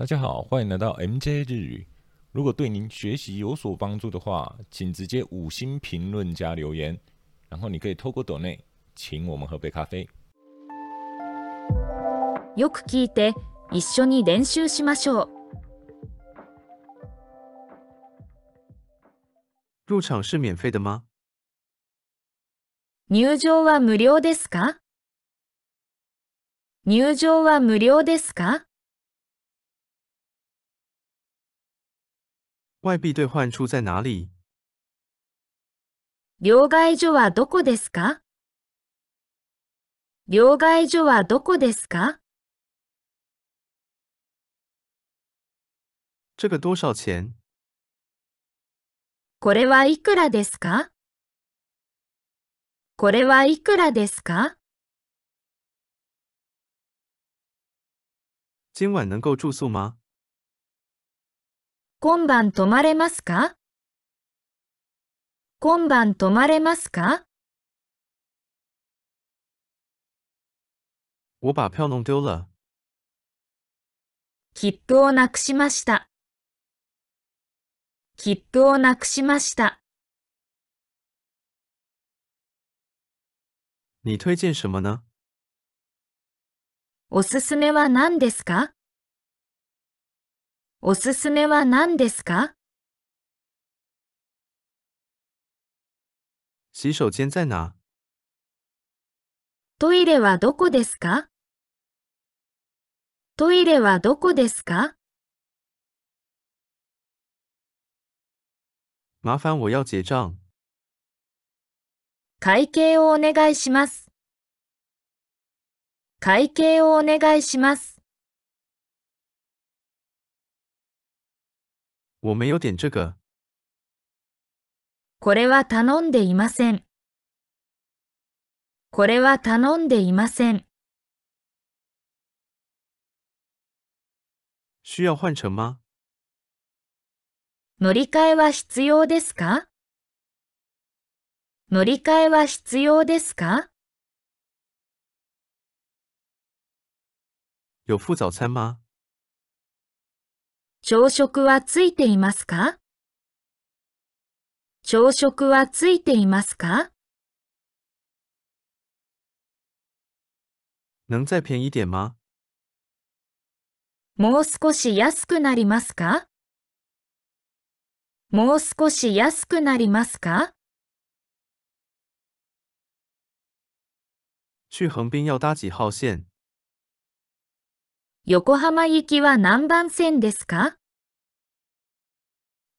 大家好，欢迎来到 MJ 日语。如果对您学习有所帮助的话，请直接五星评论加留言，然后你可以透过抖内请我们喝杯咖啡。よく聞いて一緒に練習しましょう。入场是免费的吗？入場は無料ですか入場は無料ですか 外币兑换处在哪里？両替所はどこですか？両替所はどこですか？这个多少钱？これはいくらですか？これはいくらですか？今晚能够住宿吗？今晩泊まれますか？今晩泊まれますか？我把票弄丢了。切符をなくしました。切符をなくしました。你推荐什么呢？おすすめは何ですか？おすすめは何ですか？洗手间在哪？トイレはどこですか？トイレはどこですか？麻烦我要结账。会計をお願いします。会計をお願いします。我没有点这个。これは頼んでいません。これは頼んでいません。需要换乘吗？乗り換えは必要ですか？乗り換えは必要ですか？有附早餐吗？朝食はついていますか？朝食はついていますか？能再便宜点吗？もう少し安くなりますか？もう少し安くなりますか？去横滨要搭几号线？横浜行きは何番線ですか？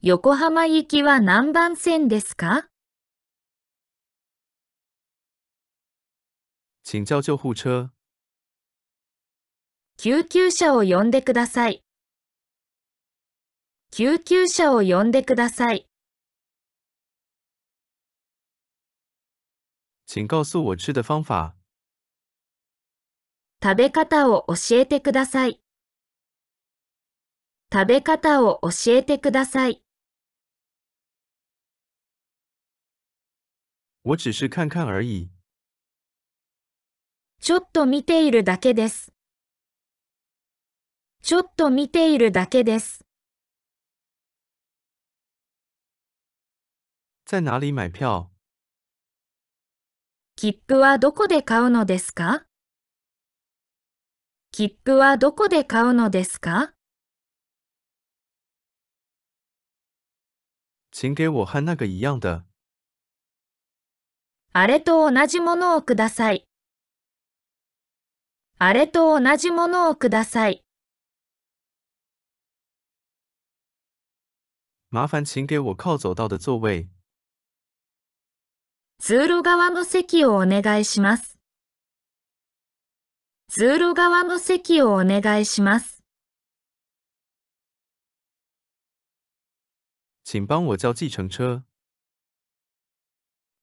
横浜行きは何番線ですか？请叫救护车。救急車を呼んでください。救急車を呼んでください。请告诉我吃的方法。食べ方を教えてください。食べ方を教えてください。我只是看看而已。ちょっと見ているだけです。ちょっと見ているだけです。在哪里买票？切符はどこで買うのですか？切符はどこで買うのですか？请给我和那个一样的。あれと同じものをください。あれと同じものをください。麻烦请给我靠走道的座位。通路側の席をお願いします。通路側の席をお願いします。请帮我叫计程车。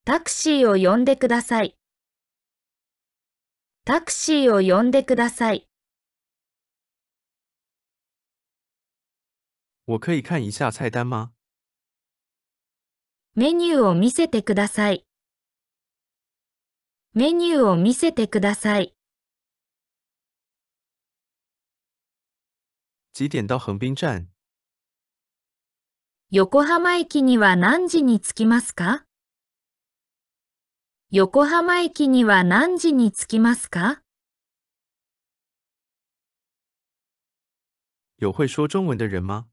タクシーを呼んでください。タクシーを呼んでください。我可以看一下菜单吗？メニューを見せてください。メニューを見せてください。几点到横滨站？横浜駅には何時に着きますか？横浜駅には何時に着きますか？有会说中文的人吗？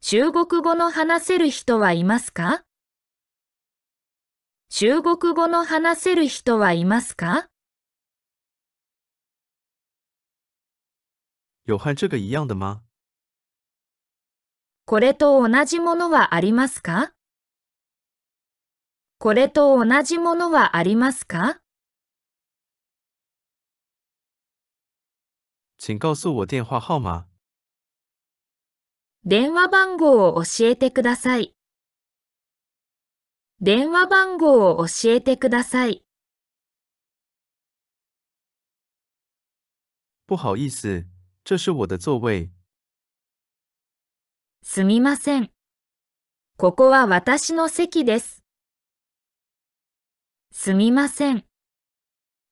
中国語の話せる人はいますか？中国語の話せる人はいますか？有和这个一样的吗？これと同じものはありますか？これと同じものはありますか？请告诉我电话号码。電話番号を教えてください。電話番号を教えてください。不好意思，这是我的座位。すみません。ここは私の席です。すみません。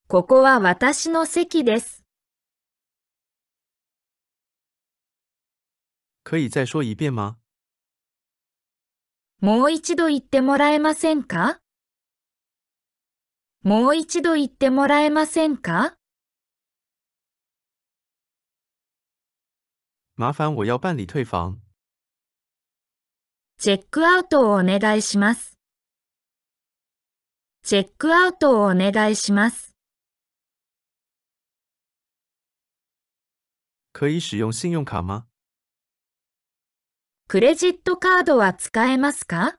ここは私の席です。可以再说一遍吗？もう一度言ってもらえませんか？もう一度言ってもらえませんか？麻烦我要办理退房。チェックアウトをお願いします。チェックアウトをお願いします。可以使用信用卡吗？クレジットカードは使えますか？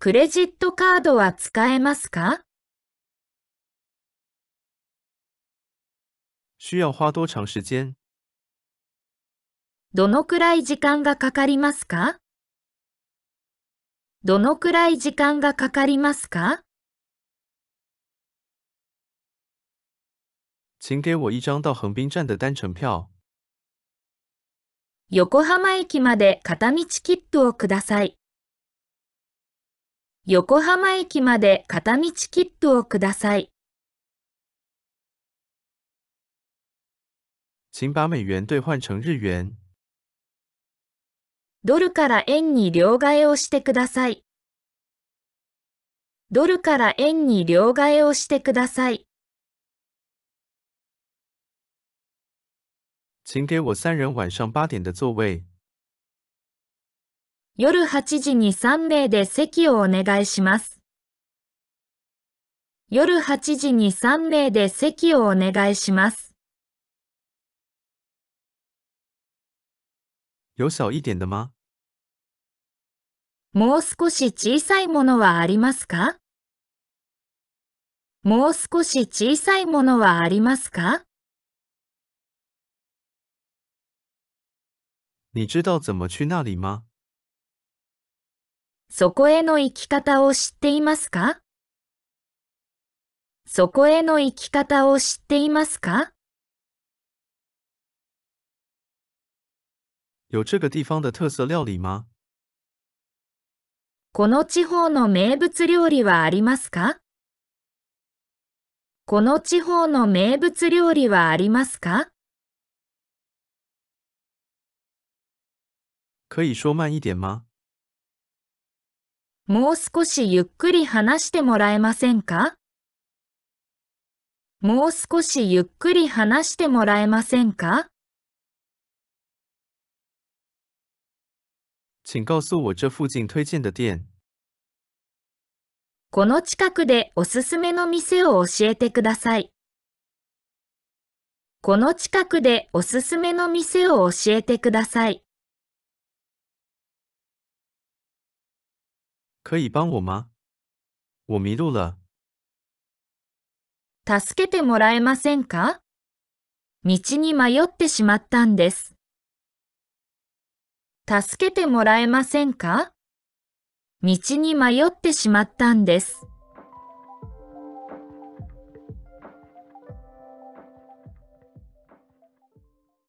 クレジットカードは使えますか？需要花多长时间？どのくらい時間がかかりますか？どのくらい時間がかかりますか？请给我一张到横滨站的单程票。横浜駅まで片道切符をください。横浜駅まで片道切符をください。请把美元兑换成日元。ドルから円に両替をしてください。ドルから円に両替をしてください。请给我三人晚上八点的座位。夜8時に3名で席をお願いします。夜8時に3名で席をお願いします。有小一点的吗？もう少し小さいものはありますか？もう少し小さいものはありますか？你知道怎么去那里吗？そこへの行き方を知っていますか？そこへの行き方を知っていますか？有这个地方的特色料理吗？この地方の名物料理はありますか？この地方の名物料理はありますか？可以说慢一点吗？もう少しゆっくり話してもらえませんか？もう少しゆっくり話してもらえませんか？请告诉我这附近推荐的店。この近くでおすすめの店を教えてください。この近くでおすすめの店を教えてください。可以帮我吗？我迷路了。助けてもらえませんか？道に迷ってしまったんです。助けてもらえませんか？道に迷ってしまったんです。